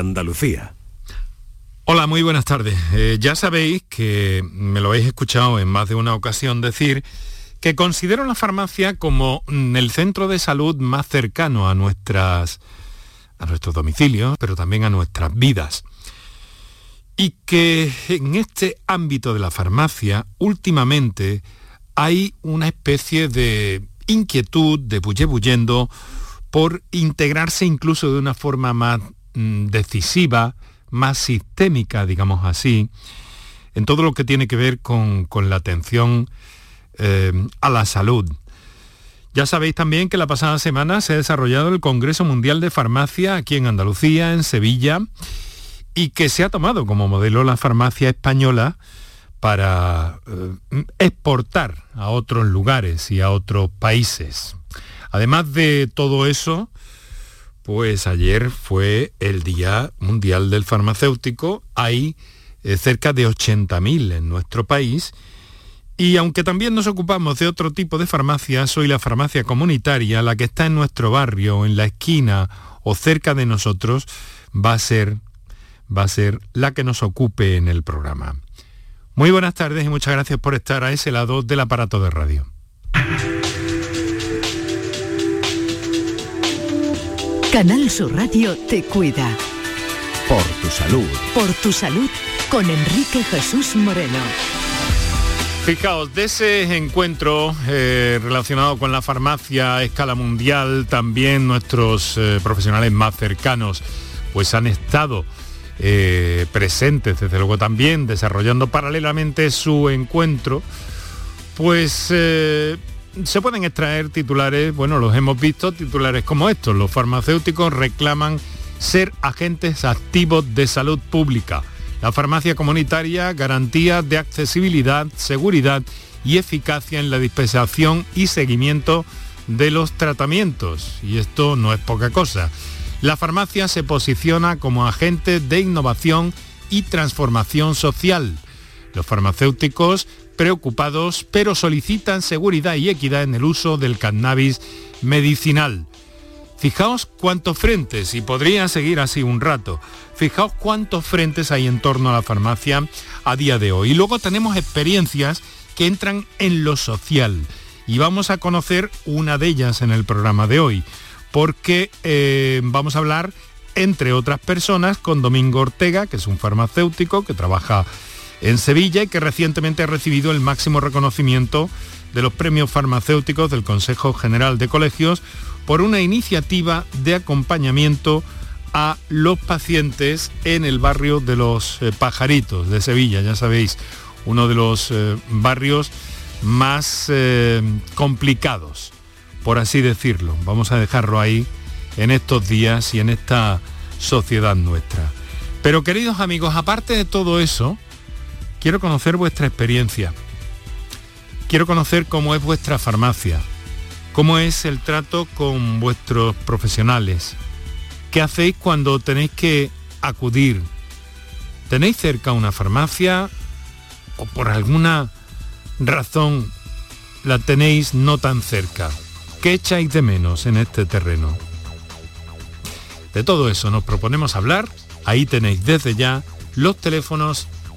Andalucía. Hola, muy buenas tardes. Eh, ya sabéis que me lo habéis escuchado en más de una ocasión decir que considero la farmacia como mm, el centro de salud más cercano a nuestras a nuestros domicilios, pero también a nuestras vidas. Y que en este ámbito de la farmacia últimamente hay una especie de inquietud, de bullebuyendo, por integrarse incluso de una forma más decisiva, más sistémica, digamos así, en todo lo que tiene que ver con, la atención eh, a la salud. Ya sabéis también que la pasada semana se ha desarrollado el Congreso Mundial de Farmacia aquí en Andalucía, en Sevilla, y que se ha tomado como modelo la farmacia española para eh, exportar a otros lugares y a otros países. Además de todo eso, pues ayer fue el Día Mundial del Farmacéutico. Hay eh, cerca de 80.000 en nuestro país. Y aunque también nos ocupamos de otro tipo de farmacia, soy la farmacia comunitaria, la que está en nuestro barrio, en la esquina o cerca de nosotros, va a ser, va a ser la que nos ocupe en el programa. Muy buenas tardes y muchas gracias por estar a ese lado del aparato de radio. Canal Sur Radio te cuida. Por tu salud. Por tu salud con Enrique Jesús Moreno. Fijaos, de ese encuentro eh, relacionado con la farmacia a escala mundial, también nuestros eh, profesionales más cercanos pues han estado eh, presentes, desde luego también desarrollando paralelamente su encuentro, pues se pueden extraer titulares, bueno, los hemos visto, titulares como estos. Los farmacéuticos reclaman ser agentes activos de salud pública. La farmacia comunitaria garantía de accesibilidad, seguridad y eficacia en la dispensación y seguimiento de los tratamientos. Y esto no es poca cosa. La farmacia se posiciona como agente de innovación y transformación social. Los farmacéuticos preocupados, pero solicitan seguridad y equidad en el uso del cannabis medicinal. Fijaos cuántos frentes, y podría seguir así un rato, fijaos cuántos frentes hay en torno a la farmacia a día de hoy. Y luego tenemos experiencias que entran en lo social. Y vamos a conocer una de ellas en el programa de hoy, porque eh, vamos a hablar, entre otras personas, con Domingo Ortega, que es un farmacéutico que trabaja en Sevilla y que recientemente ha recibido el máximo reconocimiento de los premios farmacéuticos del Consejo General de Colegios por una iniciativa de acompañamiento a los pacientes en el barrio de los eh, Pajaritos de Sevilla, ya sabéis, uno de los eh, barrios más eh, complicados, por así decirlo. Vamos a dejarlo ahí en estos días y en esta sociedad nuestra. Pero queridos amigos, aparte de todo eso, Quiero conocer vuestra experiencia. Quiero conocer cómo es vuestra farmacia, cómo es el trato con vuestros profesionales. ¿Qué hacéis cuando tenéis que acudir? ¿Tenéis cerca una farmacia o por alguna razón la tenéis no tan cerca? ¿Qué echáis de menos en este terreno? De todo eso nos proponemos hablar. Ahí tenéis desde ya los teléfonos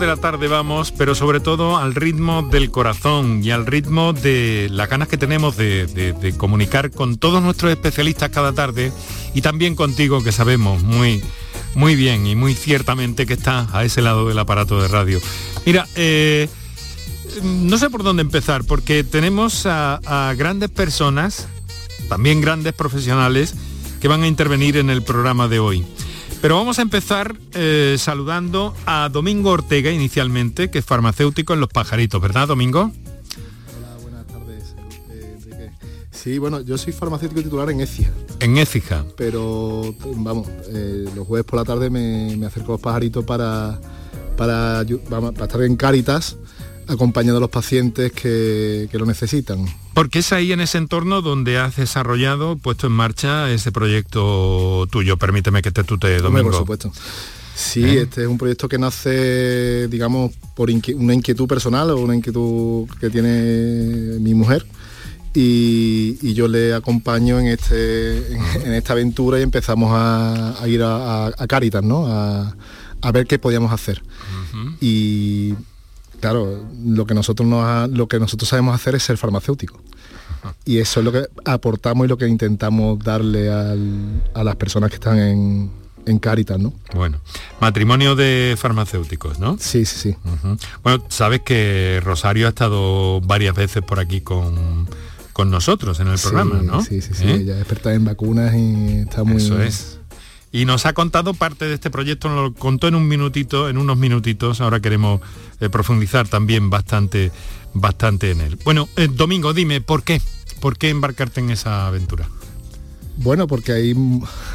De la tarde vamos, pero sobre todo al ritmo del corazón y al ritmo de las ganas que tenemos de, comunicar con todos nuestros especialistas cada tarde y también contigo que sabemos muy muy bien y muy ciertamente que está a ese lado del aparato de radio. Mira, eh, no sé por dónde empezar, porque tenemos a, grandes personas, también grandes profesionales, que van a intervenir en el programa de hoy. Pero vamos a empezar eh, saludando a Domingo Ortega inicialmente, que es farmacéutico en Los Pajaritos, ¿verdad, Domingo? Hola, buenas tardes, eh, Enrique. Sí, bueno, yo soy farmacéutico titular en Écija. En Écija. Pero, vamos, eh, los jueves por la tarde me, acerco a Los Pajaritos para, para, para estar en Cáritas acompañando a los pacientes que, lo necesitan. Porque es ahí en ese entorno donde has desarrollado, puesto en marcha ese proyecto tuyo. Permíteme que te tutee, Domingo. por supuesto. Sí, ¿Eh? este es un proyecto que nace, digamos, por una inquietud personal o una inquietud que tiene mi mujer. Y, yo le acompaño en, este, en, esta aventura y empezamos a, ir a, Caritas, ¿no? A, ver qué podíamos hacer. Y claro, lo que nosotros lo que nosotros sabemos hacer es ser farmacéutico. Y eso es lo que aportamos y lo que intentamos darle a las personas que están en, en Cáritas, ¿no? Bueno, matrimonio de farmacéuticos, ¿no? Sí, sí, sí. Bueno, sabes que Rosario ha estado varias veces por aquí con, nosotros en el programa, ¿no? Sí, sí, sí. ¿Eh? Ella es experta en vacunas y está muy... Eso es y nos ha contado parte de este proyecto, nos lo contó en un minutito, en unos minutitos, ahora queremos eh, profundizar también bastante, bastante en él. Bueno, eh, Domingo, dime, ¿por qué? ¿Por qué embarcarte en esa aventura? Bueno, porque hay,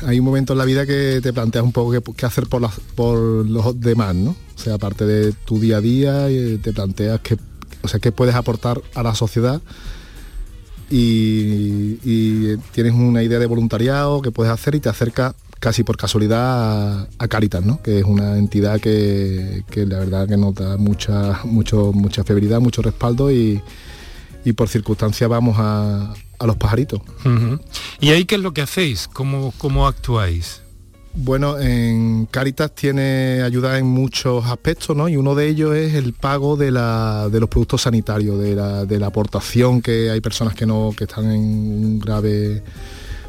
hay un momento en la vida que te planteas un poco qué, hacer por, por los demás, ¿no? O sea, aparte de tu día a día, y te planteas qué, o sea, qué puedes aportar a la sociedad y, y, tienes una idea de voluntariado que puedes hacer y te acerca casi por casualidad a, Caritas, ¿no? que es una entidad que, la verdad que nos da mucha, mucho, mucha febrilidad, mucho respaldo y, por circunstancia vamos a, los pajaritos. ¿Y ahí qué es lo que hacéis? ¿Cómo, cómo actuáis? Bueno, en Caritas tiene ayuda en muchos aspectos, ¿no? Y uno de ellos es el pago de, de los productos sanitarios, de la, de la, aportación que hay personas que no, que están en un grave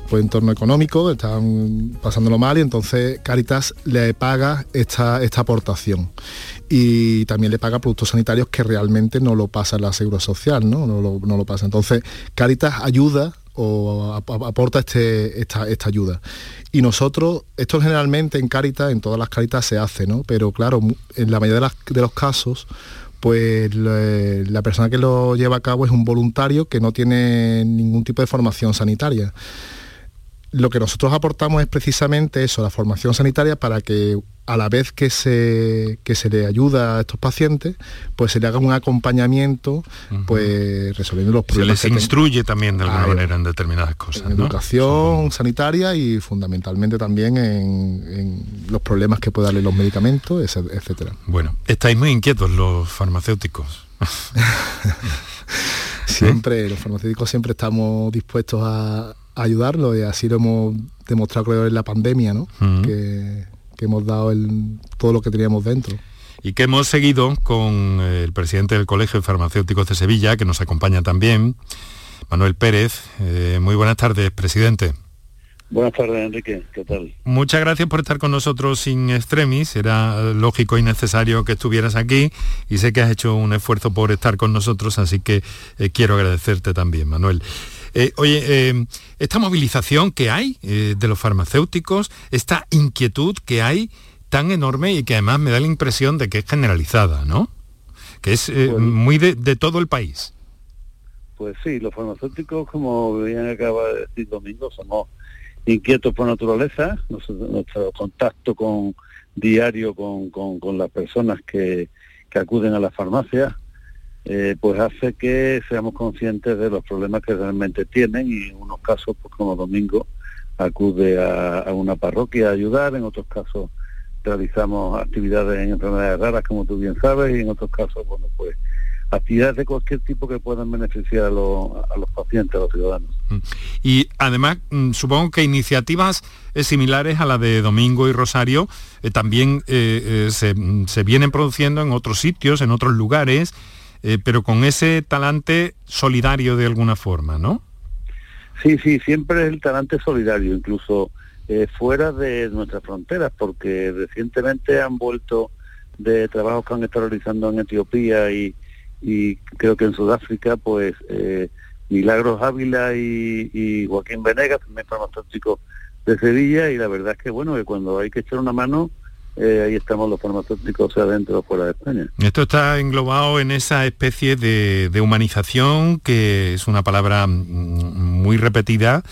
pues, entorno económico, están pasándolo mal y entonces Caritas le paga esta, esta aportación. Y también le paga productos sanitarios que realmente no lo pasa la Seguridad Social, ¿no? No lo, no lo pasa. Entonces, Caritas ayuda o aporta este, esta, esta, ayuda. Y nosotros, esto generalmente en Caritas, en todas las Caritas se hace, ¿no? Pero claro, en la mayoría de, los casos, pues la persona que lo lleva a cabo es un voluntario que no tiene ningún tipo de formación sanitaria lo que nosotros aportamos es precisamente eso, la formación sanitaria para que a la vez que se, se le ayuda a estos pacientes, pues se le haga un acompañamiento, pues resolviendo los problemas. Se les instruye también de alguna manera en determinadas cosas. En educación sanitaria y fundamentalmente también en, los problemas que pueden darle los medicamentos, etcétera. Bueno, estáis muy inquietos los farmacéuticos. siempre, los farmacéuticos siempre estamos dispuestos a ayudarlo y así lo hemos demostrado creo en la pandemia, ¿no? que, hemos dado el, todo lo que teníamos dentro. Y que hemos seguido con el presidente del Colegio de Farmacéuticos de Sevilla, que nos acompaña también, Manuel Pérez. Eh, muy buenas tardes, presidente. Buenas tardes, Enrique. ¿Qué tal? Muchas gracias por estar con nosotros sin extremis. Era lógico y necesario que estuvieras aquí y sé que has hecho un esfuerzo por estar con nosotros, así que eh, quiero agradecerte también, Manuel. Eh, oye, eh, esta movilización que hay eh, de los farmacéuticos, esta inquietud que hay tan enorme y que además me da la impresión de que es generalizada, ¿no? Que es muy de, todo el país. Pues sí, los farmacéuticos, como bien acaba de decir Domingo, somos inquietos por naturaleza, nuestro, contacto con diario con, las personas que, que acuden a las farmacias eh, pues hace que seamos conscientes de los problemas que realmente tienen y en unos casos, pues como Domingo, acude a, una parroquia a ayudar, en otros casos realizamos actividades en enfermedades raras, como tú bien sabes, y en otros casos, bueno, pues actividades de cualquier tipo que puedan beneficiar a los, pacientes, a los ciudadanos. Mm. Y además, mm, supongo que iniciativas eh, similares a la de Domingo y Rosario eh, también mm, se, vienen produciendo en otros sitios, en otros lugares, eh, pero con ese talante solidario de alguna forma, ¿no? Sí, sí, siempre es el talante solidario, incluso eh, fuera de nuestras fronteras, porque recientemente han vuelto de trabajos que han estado realizando en Etiopía y, creo que en Sudáfrica, pues eh, Milagros Ávila y, Joaquín Venegas, también farmacéuticos de Sevilla, y la verdad es que bueno, que cuando hay que echar una mano, eh, ahí estamos los farmacéuticos, sea dentro o fuera de España. Esto está englobado en esa especie de, de humanización, que es una palabra mm, muy repetida,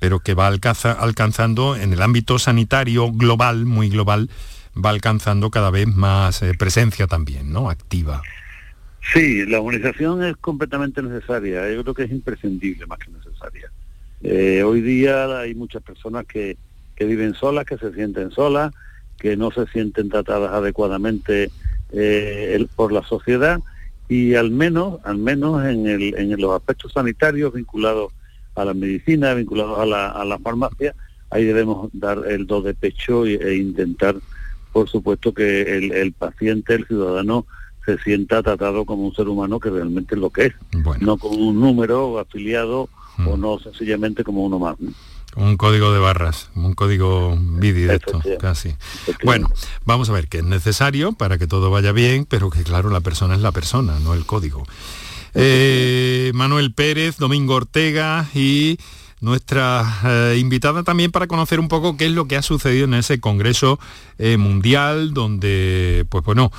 pero que va alcanzando en el ámbito sanitario global, muy global, va alcanzando cada vez más eh, presencia también, ¿no? Activa. Sí, la humanización es completamente necesaria, yo creo que es imprescindible más que necesaria. Eh, hoy día hay muchas personas que, que, viven solas, que se sienten solas, que no se sienten tratadas adecuadamente eh, por la sociedad y al menos, al menos en, el, en los aspectos sanitarios vinculados a la medicina, vinculados a la, a la farmacia, ahí debemos dar el do de pecho e, intentar, por supuesto, que el, paciente, el ciudadano, se sienta tratado como un ser humano que realmente es lo que es, no como un número afiliado o mm. no sencillamente como uno más. Un código de barras, un código bidirecto, casi. Bueno, vamos a ver que es necesario para que todo vaya bien, pero que claro, la persona es la persona, no el código. Eh, Manuel Pérez, Domingo Ortega y nuestra eh, invitada también para conocer un poco qué es lo que ha sucedido en ese Congreso eh, Mundial, donde, pues bueno,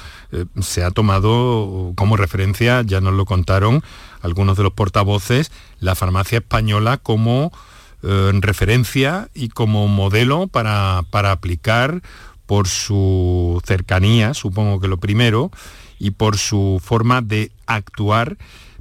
se ha tomado como referencia, ya nos lo contaron algunos de los portavoces, la farmacia española como referencia y como modelo para, para aplicar por su cercanía, supongo que lo primero, y por su forma de actuar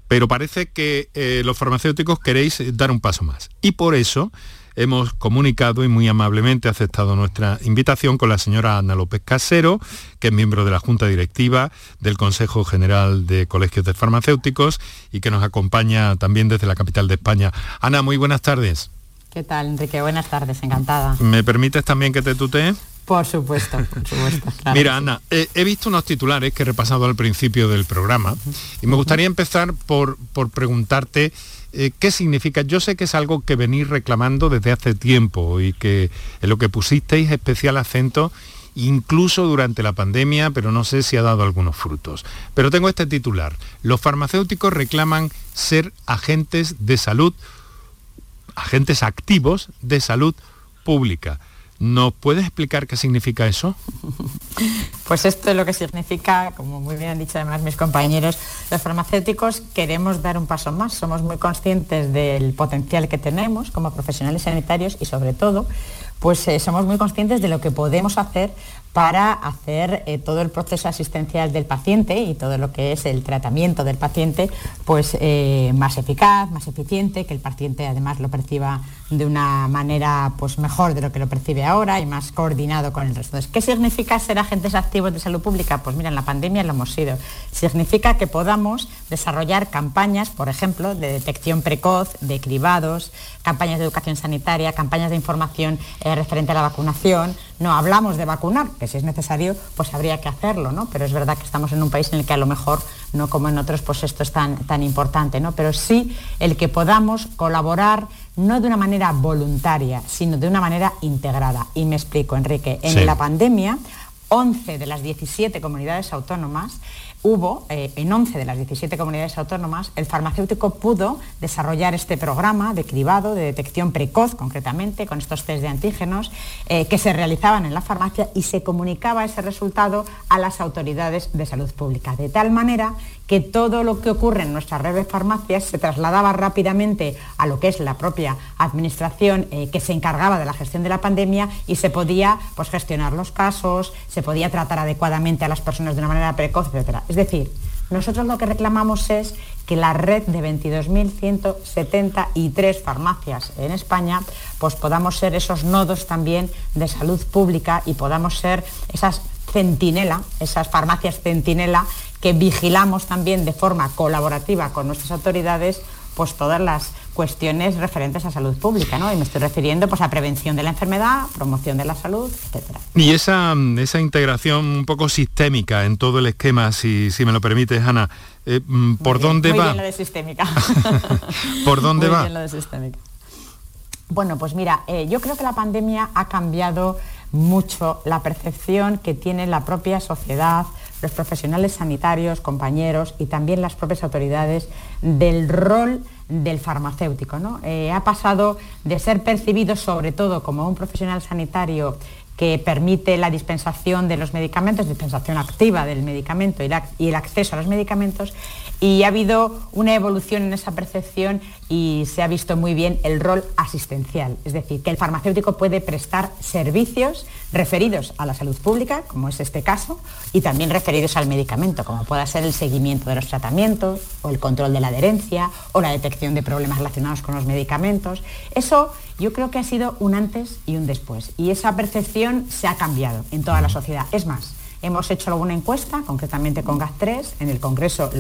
pero parece que eh, los farmacéuticos queréis dar un paso más. Y por eso hemos comunicado y muy amablemente aceptado nuestra invitación con la señora Ana López Casero, que es miembro de la Junta Directiva del Consejo General de Colegios de Farmacéuticos y que nos acompaña también desde la capital de España. Ana, muy buenas tardes. ¿Qué tal, Enrique? Buenas tardes, encantada. ¿Me permites también que te tutee? Por supuesto, por supuesto. Mira, Ana, he visto unos titulares que he repasado al principio del programa y me gustaría empezar por, por preguntarte eh, qué significa. Yo sé que es algo que venís reclamando desde hace tiempo y que en lo que pusisteis especial acento incluso durante la pandemia, pero no sé si ha dado algunos frutos. Pero tengo este titular. Los farmacéuticos reclaman ser agentes de salud, agentes activos de salud pública. ¿Nos puedes explicar qué significa eso? Pues esto es lo que significa, como muy bien han dicho además mis compañeros, los farmacéuticos queremos dar un paso más. Somos muy conscientes del potencial que tenemos como profesionales sanitarios y sobre todo, pues eh, somos muy conscientes de lo que podemos hacer para hacer eh, todo el proceso asistencial del paciente y todo lo que es el tratamiento del paciente pues, eh, más eficaz, más eficiente, que el paciente además lo perciba de una manera pues, mejor de lo que lo percibe ahora y más coordinado con el resto. ¿qué significa ser agentes activos de salud pública? Pues mira, en la pandemia lo hemos sido. Significa que podamos desarrollar campañas, por ejemplo, de detección precoz, de cribados, campañas de educación sanitaria, campañas de información eh, referente a la vacunación. No hablamos de vacunar, si es necesario, pues habría que hacerlo, ¿no? Pero es verdad que estamos en un país en el que a lo mejor, no como en otros, pues esto es tan, tan importante, ¿no? Pero sí el que podamos colaborar no de una manera voluntaria, sino de una manera integrada. Y me explico, Enrique. En la pandemia, 11 de las 17 comunidades autónomas hubo, eh, en 11 de las 17 comunidades autónomas, el farmacéutico pudo desarrollar este programa de cribado, de detección precoz concretamente, con estos test de antígenos, eh, que se realizaban en la farmacia y se comunicaba ese resultado a las autoridades de salud pública, de tal manera que todo lo que ocurre en nuestra red de farmacias se trasladaba rápidamente a lo que es la propia administración eh, que se encargaba de la gestión de la pandemia y se podía pues, gestionar los casos, se podía tratar adecuadamente a las personas de una manera precoz, etc. Es decir, nosotros lo que reclamamos es que la red de 22.173 farmacias en España, pues podamos ser esos nodos también de salud pública y podamos ser esas centinela, esas farmacias centinela que vigilamos también de forma colaborativa con nuestras autoridades pues todas las cuestiones referentes a salud pública, ¿no? Y me estoy refiriendo pues, a prevención de la enfermedad, promoción de la salud, etcétera. Y esa, esa integración un poco sistémica en todo el esquema, si, si me lo permites, Ana, eh, mm, ¿por dónde muy va? Bien lo de sistémica. ¿Por dónde muy va? Bien lo de sistémica. Bueno, pues mira, eh, yo creo que la pandemia ha cambiado mucho la percepción que tiene la propia sociedad, los profesionales sanitarios, compañeros y también las propias autoridades del rol del farmacéutico. ¿no? Eh, ha pasado de ser percibido sobre todo como un profesional sanitario que permite la dispensación de los medicamentos, dispensación activa del medicamento y, el acceso a los medicamentos, y ha habido una evolución en esa percepción y se ha visto muy bien el rol asistencial, es decir, que el farmacéutico puede prestar servicios referidos a la salud pública, como es este caso, y también referidos al medicamento, como pueda ser el seguimiento de los tratamientos, o el control de la adherencia, o la detección de problemas relacionados con los medicamentos. Eso yo creo que ha sido un antes y un después, y esa percepción se ha cambiado en toda la sociedad. Es más, Hemos hecho alguna encuesta, concretamente con GAT3, en el Congreso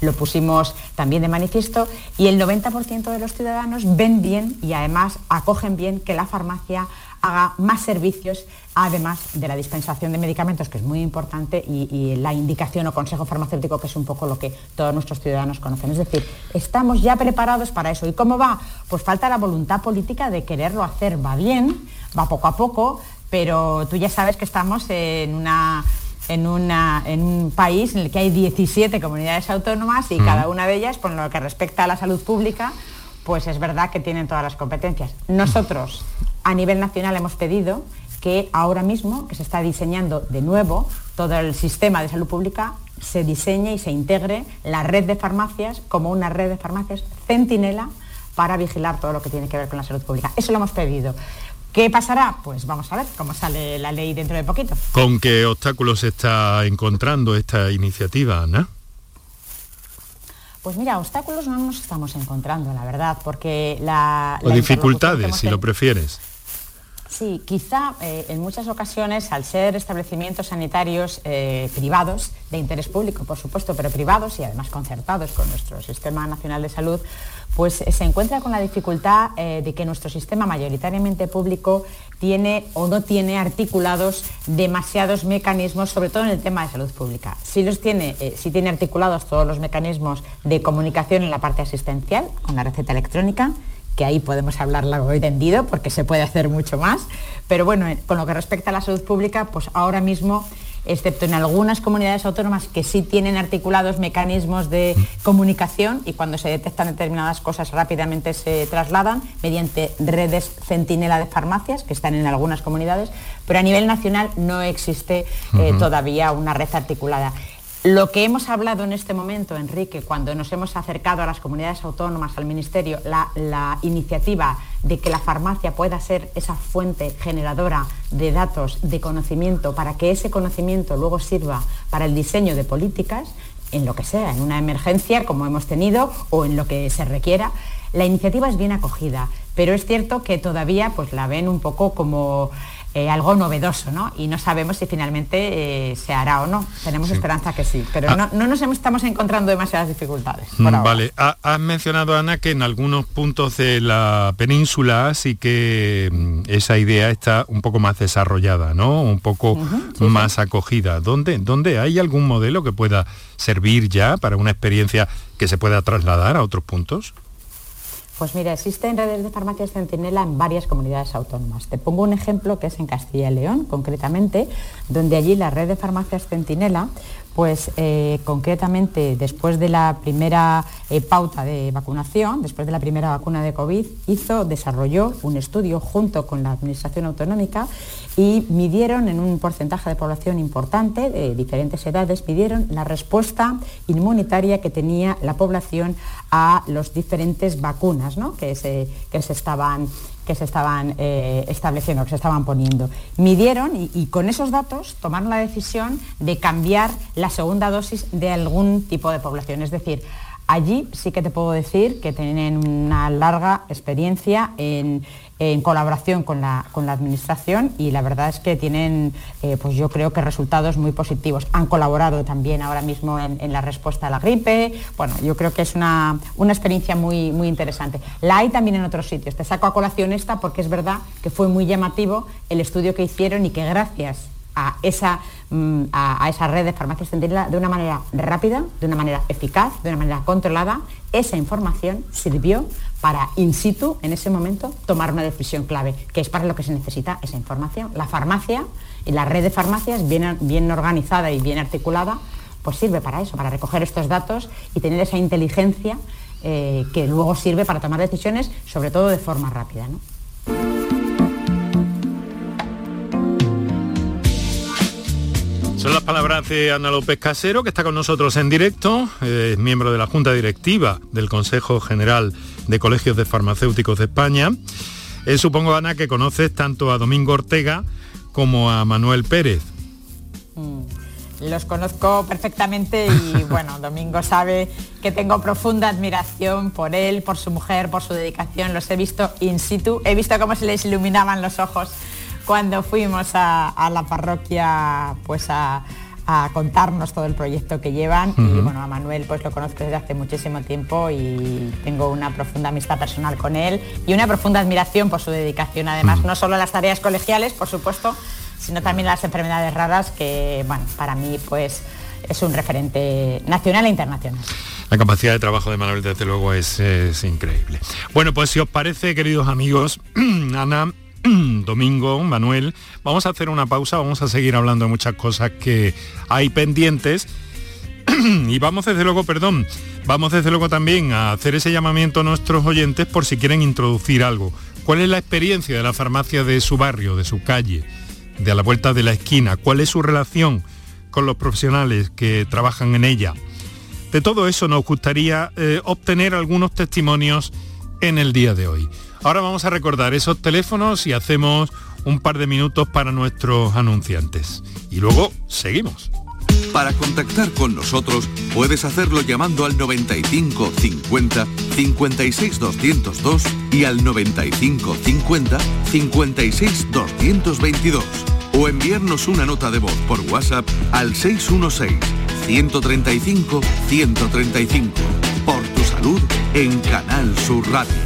lo, pusimos también de manifiesto, y el 90% de los ciudadanos ven bien y además acogen bien que la farmacia haga más servicios, además de la dispensación de medicamentos, que es muy importante, y, la indicación o consejo farmacéutico, que es un poco lo que todos nuestros ciudadanos conocen. Es decir, estamos ya preparados para eso. ¿Y cómo va? Pues falta la voluntad política de quererlo hacer. Va bien, va poco a poco, pero tú ya sabes que estamos en una en, un país en el que hay 17 comunidades autónomas y cada una de ellas, por lo que respecta a la salud pública, pues es verdad que tienen todas las competencias. Nosotros, a nivel nacional, hemos pedido que ahora mismo, que se está diseñando de nuevo todo el sistema de salud pública, se diseñe y se integre la red de farmacias como una red de farmacias centinela para vigilar todo lo que tiene que ver con la salud pública. Eso lo hemos pedido. ¿Qué pasará? Pues vamos a ver cómo sale la ley dentro de poquito. ¿Con qué obstáculos está encontrando esta iniciativa, Ana? Pues mira, obstáculos no nos estamos encontrando, la verdad, porque la... O dificultades, si lo prefieres. Sí, quizá eh, en muchas ocasiones, al ser establecimientos sanitarios eh, privados, de interés público, por supuesto, pero privados y además concertados con nuestro Sistema Nacional de Salud, pues se encuentra con la dificultad eh, de que nuestro sistema mayoritariamente público tiene o no tiene articulados demasiados mecanismos, sobre todo en el tema de salud pública. Sí los tiene, eh, tiene articulados todos los mecanismos de comunicación en la parte asistencial, con la receta electrónica, que ahí podemos hablar largo y tendido porque se puede hacer mucho más. Pero bueno, con lo que respecta a la salud pública, pues ahora mismo excepto en algunas comunidades autónomas que sí tienen articulados mecanismos de comunicación y cuando se detectan determinadas cosas rápidamente se trasladan mediante redes centinela de farmacias que están en algunas comunidades, pero a nivel nacional no existe eh, todavía una red articulada. Lo que hemos hablado en este momento, Enrique, cuando nos hemos acercado a las comunidades autónomas, al Ministerio, la, iniciativa de que la farmacia pueda ser esa fuente generadora de datos, de conocimiento, para que ese conocimiento luego sirva para el diseño de políticas, en lo que sea, en una emergencia como hemos tenido o en lo que se requiera, la iniciativa es bien acogida, pero es cierto que todavía pues, la ven un poco como eh, algo novedoso, ¿no? Y no sabemos si finalmente eh, se hará o no. Tenemos esperanza que sí, pero ah. no, nos estamos encontrando demasiadas dificultades. Mm, vale, has mencionado, Ana, que en algunos puntos de la península sí que mm, esa idea está un poco más desarrollada, ¿no? Un poco más acogida. ¿Dónde, ¿Dónde hay algún modelo que pueda servir ya para una experiencia que se pueda trasladar a otros puntos? Pues mira, existen redes de farmacias centinela en varias comunidades autónomas. Te pongo un ejemplo que es en Castilla y León, concretamente, donde allí la red de farmacias centinela pues eh, concretamente después de la primera eh, pauta de vacunación, después de la primera vacuna de COVID, hizo, desarrolló un estudio junto con la Administración Autonómica y midieron en un porcentaje de población importante, de diferentes edades, midieron la respuesta inmunitaria que tenía la población a las diferentes vacunas que, se, que se estaban que se estaban eh, estableciendo, que se estaban poniendo. Midieron y, con esos datos tomaron la decisión de cambiar la segunda dosis de algún tipo de población. Es decir, allí sí que te puedo decir que tienen una larga experiencia en en colaboración con la, con la administración y la verdad es que tienen, eh, pues yo creo que resultados muy positivos. Han colaborado también ahora mismo en, la respuesta a la gripe. Bueno, yo creo que es una, experiencia muy, muy interesante. La hay también en otros sitios. Te saco a colación esta porque es verdad que fue muy llamativo el estudio que hicieron y que gracias a esa, mm, a, red de farmacias centinela de una manera rápida, de una manera eficaz, de una manera controlada, esa información sirvió para in situ, en ese momento, tomar una decisión clave, que es para lo que se necesita esa información. La farmacia y la red de farmacias bien, bien organizada y bien articulada, pues sirve para eso, para recoger estos datos y tener esa inteligencia eh, que luego sirve para tomar decisiones, sobre todo de forma rápida. Son las palabras de Ana López Casero, que está con nosotros en directo, es miembro de la Junta Directiva del Consejo General de Colegios de Farmacéuticos de España. Eh, supongo, Ana, que conoces tanto a Domingo Ortega como a Manuel Pérez. Mm, los conozco perfectamente y bueno, Domingo sabe que tengo profunda admiración por él, por su mujer, por su dedicación. Los he visto in situ, he visto cómo se les iluminaban los ojos cuando fuimos a, la parroquia pues a, contarnos todo el proyecto que llevan y bueno a Manuel pues lo conozco desde hace muchísimo tiempo y tengo una profunda amistad personal con él y una profunda admiración por su dedicación además no solo a las tareas colegiales por supuesto sino también a las enfermedades raras que bueno para mí pues es un referente nacional e internacional. La capacidad de trabajo de Manuel, desde luego, es, es increíble. Bueno, pues si os parece, queridos amigos, Ana, Domingo, Manuel, vamos a hacer una pausa, vamos a seguir hablando de muchas cosas que hay pendientes y vamos desde luego, perdón, vamos desde luego también a hacer ese llamamiento a nuestros oyentes por si quieren introducir algo. ¿Cuál es la experiencia de la farmacia de su barrio, de su calle, de a la vuelta de la esquina? ¿Cuál es su relación con los profesionales que trabajan en ella? De todo eso nos gustaría eh, obtener algunos testimonios en el día de hoy. Ahora vamos a recordar esos teléfonos y hacemos un par de minutos para nuestros anunciantes. Y luego seguimos. Para contactar con nosotros puedes hacerlo llamando al 95 50 56 202 y al 95 50 56 222 o enviarnos una nota de voz por WhatsApp al 616 135 135 por tu salud en Canal Sur Radio.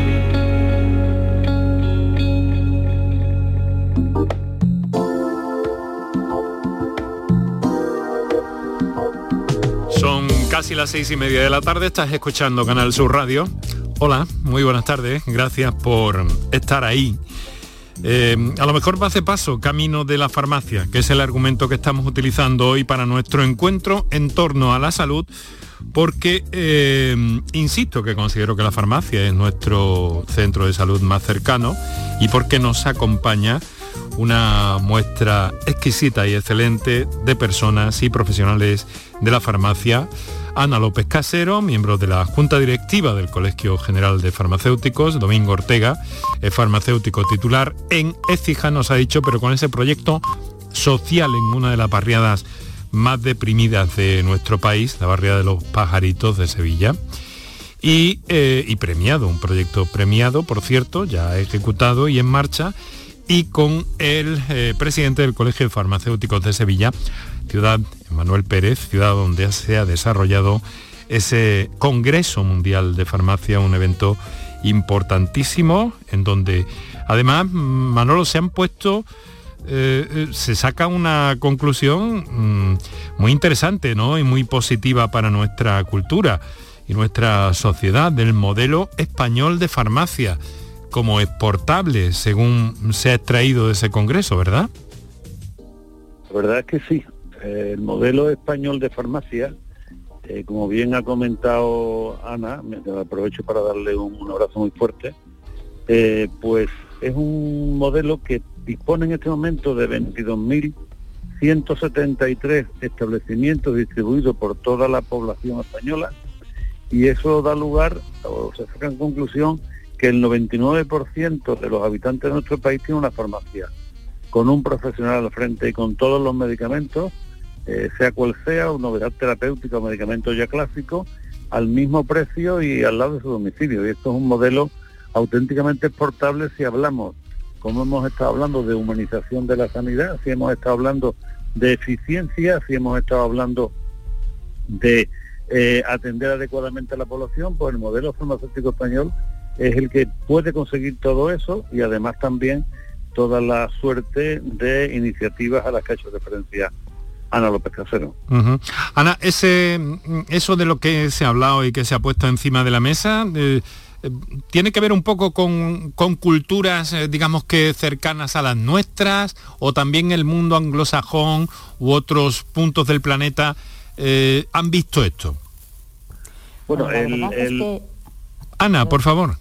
Casi las seis y media de la tarde, estás escuchando Canal Sur Radio. Hola, muy buenas tardes, gracias por estar ahí. Eh, a lo mejor va hace paso camino de la farmacia, que es el argumento que estamos utilizando hoy para nuestro encuentro en torno a la salud, porque eh, insisto que considero que la farmacia es nuestro centro de salud más cercano y porque nos acompaña una muestra exquisita y excelente de personas y profesionales de la farmacia. Ana López Casero, miembro de la Junta Directiva del Colegio General de Farmacéuticos, Domingo Ortega, farmacéutico titular en Écija, nos ha dicho, pero con ese proyecto social en una de las barriadas más deprimidas de nuestro país, la barriada de los pajaritos de Sevilla. Y, eh, premiado, un proyecto premiado, por cierto, ya ejecutado y en marcha, y con el eh, presidente del Colegio de Farmacéuticos de Sevilla, ciudad Manuel Pérez, ciudad donde se ha desarrollado ese Congreso Mundial de Farmacia, un evento importantísimo en donde además Manolo se han puesto eh, eh, se saca una conclusión mm, muy interesante ¿no? y muy positiva para nuestra cultura y nuestra sociedad del modelo español de farmacia como exportable, según se ha extraído de ese congreso, ¿verdad? La verdad es que sí. El modelo español de farmacia, eh, como bien ha comentado Ana, aprovecho para darle un, abrazo muy fuerte, eh, pues es un modelo que dispone en este momento de 22.173 establecimientos distribuidos por toda la población española y eso da lugar, o se saca en conclusión, que el 99% de los habitantes de nuestro país tiene una farmacia, con un profesional al frente y con todos los medicamentos, eh, sea cual sea, una novedad terapéutica o medicamento ya clásico, al mismo precio y al lado de su domicilio. Y esto es un modelo auténticamente exportable si hablamos, como hemos estado hablando, de humanización de la sanidad, si hemos estado hablando de eficiencia, si hemos estado hablando de eh, atender adecuadamente a la población, pues el modelo farmacéutico español es el que puede conseguir todo eso y además también toda la suerte de iniciativas a las que ha hecho referencia Ana López Casero. Ana, ese, eso de lo que se ha hablado y que se ha puesto encima de la mesa, eh, eh, ¿tiene que ver un poco con, culturas, eh, digamos que cercanas a las nuestras, o también el mundo anglosajón u otros puntos del planeta han visto esto? Bueno, el, Ana, por favor.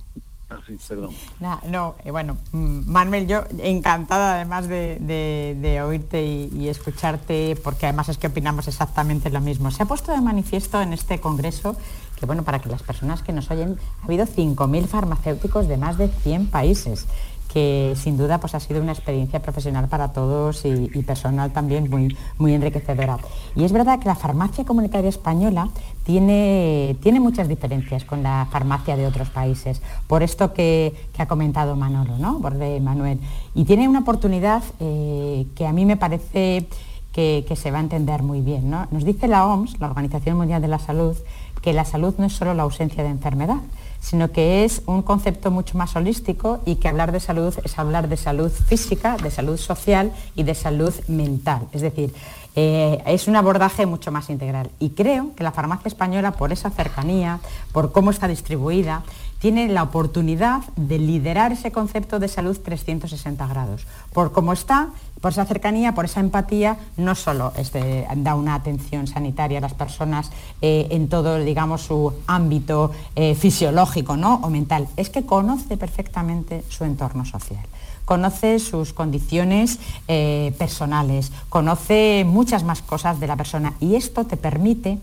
Ah. No, eh, bueno, mm, Manuel, yo encantada además de, oírte y, escucharte, porque además es que opinamos exactamente lo mismo. Se ha puesto de manifiesto en este congreso que, bueno, para que las personas que nos oyen, ha habido 5.000 farmacéuticos de más de 100 países que sin duda pues, ha sido una experiencia profesional para todos y, personal también muy, muy enriquecedora. Y es verdad que la farmacia comunitaria española tiene, tiene muchas diferencias con la farmacia de otros países, por esto que, ha comentado Manolo, ¿no? por de Manuel. Y tiene una oportunidad eh, que a mí me parece que, que, se va a entender muy bien. ¿no? Nos dice la OMS, la Organización Mundial de la Salud, que la salud no es solo la ausencia de enfermedad, sino que es un concepto mucho más holístico y que hablar de salud es hablar de salud física, de salud social y de salud mental. Es decir, eh, es un abordaje mucho más integral. Y creo que la farmacia española, por esa cercanía, por cómo está distribuida, tiene la oportunidad de liderar ese concepto de salud 360 grados. Por cómo está, por esa cercanía, por esa empatía, no solo da una atención sanitaria a las personas eh, en todo, digamos, su ámbito eh, fisiológico ¿no? o mental, es que conoce perfectamente su entorno social. Conoce sus condiciones eh, personales, conoce muchas más cosas de la persona. Y esto te permite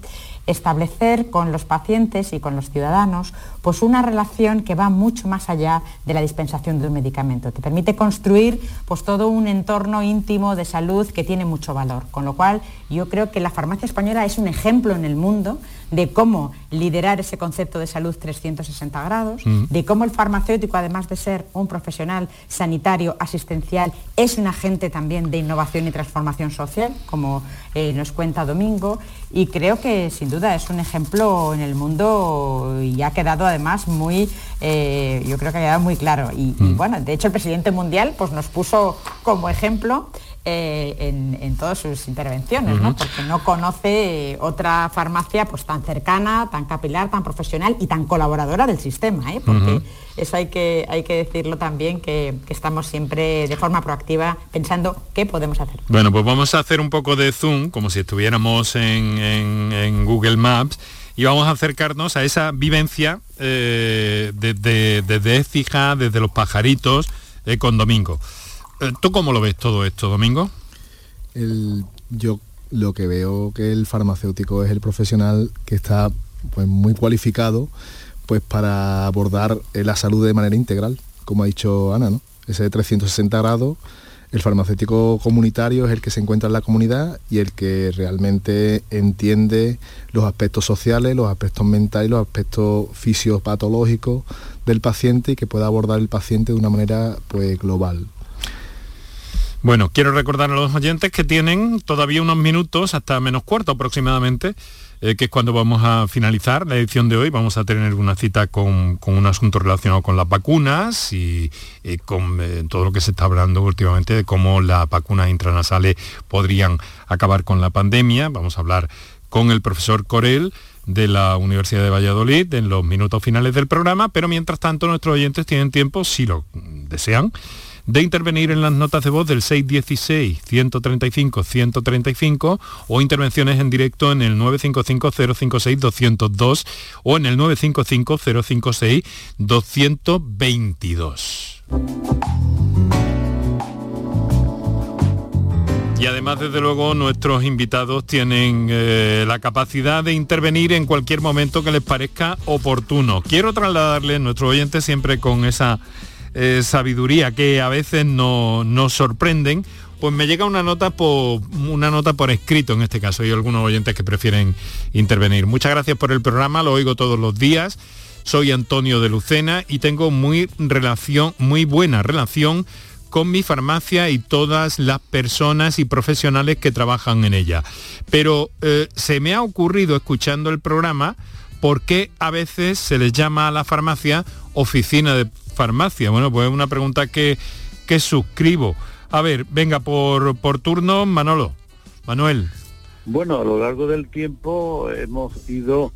establecer con los pacientes y con los ciudadanos pues una relación que va mucho más allá de la dispensación de un medicamento. Te permite construir pues todo un entorno íntimo de salud que tiene mucho valor. Con lo cual yo creo que la farmacia española es un ejemplo en el mundo de cómo liderar ese concepto de salud 360 grados, mm. de cómo el farmacéutico, además de ser un profesional sanitario, asistencial, es un agente también de innovación y transformación social, como eh, nos cuenta Domingo, y creo que sin duda es un ejemplo en el mundo y ha quedado además muy, eh, yo creo que ha quedado muy claro. Y, y, mm. bueno, de hecho el presidente mundial pues, nos puso como ejemplo eh, en, todas sus intervenciones, porque no conoce otra farmacia pues, tan cercana, tan capilar, tan profesional y tan colaboradora del sistema, ¿eh? porque eso hay que, hay que decirlo también, que, estamos siempre de forma proactiva pensando qué podemos hacer. Bueno, pues vamos a hacer un poco de zoom, como si estuviéramos en, en Google Maps, y vamos a acercarnos a esa vivencia eh, desde, desde Écija, desde los pajaritos, eh, con Domingo. Eh, ¿Tú cómo lo ves todo esto, Domingo? yo lo que veo que el farmacéutico es el profesional que está pues, muy cualificado pues, para abordar la salud de manera integral, como ha dicho Ana, ¿no? Ese de 360 grados el farmacéutico comunitario es el que se encuentra en la comunidad y el que realmente entiende los aspectos sociales, los aspectos mentales, los aspectos fisiopatológicos del paciente y que pueda abordar el paciente de una manera pues, global. Bueno, quiero recordar a los oyentes que tienen todavía unos minutos, hasta menos cuarto aproximadamente, eh, que es cuando vamos a finalizar la edición de hoy. Vamos a tener una cita con, un asunto relacionado con las vacunas y con eh, todo lo que se está hablando últimamente de cómo las vacunas intranasales podrían acabar con la pandemia. Vamos a hablar con el profesor Corel de la Universidad de Valladolid en los minutos finales del programa, pero mientras tanto nuestros oyentes tienen tiempo, si lo desean, de intervenir en las notas de voz del 616-135-135 o intervenciones en directo en el 955-056-202 o en el 955-056-222. Y además, desde luego, nuestros invitados tienen eh, la capacidad de intervenir en cualquier momento que les parezca oportuno. Quiero trasladarles a nuestros oyentes siempre con esa eh, sabiduría que a veces nos sorprenden, pues me llega una nota por una nota por escrito en este caso. Hay algunos oyentes que prefieren intervenir. Muchas gracias por el programa, lo oigo todos los días. Soy Antonio de Lucena y tengo muy relación, muy buena relación con mi farmacia y todas las personas y profesionales que trabajan en ella. Pero eh, se me ha ocurrido escuchando el programa por qué a veces se les llama a la farmacia oficina de farmacia? Bueno, pues es una pregunta que, que suscribo. A ver, venga, por, por turno, Manolo. Manuel. Bueno, a lo largo del tiempo hemos ido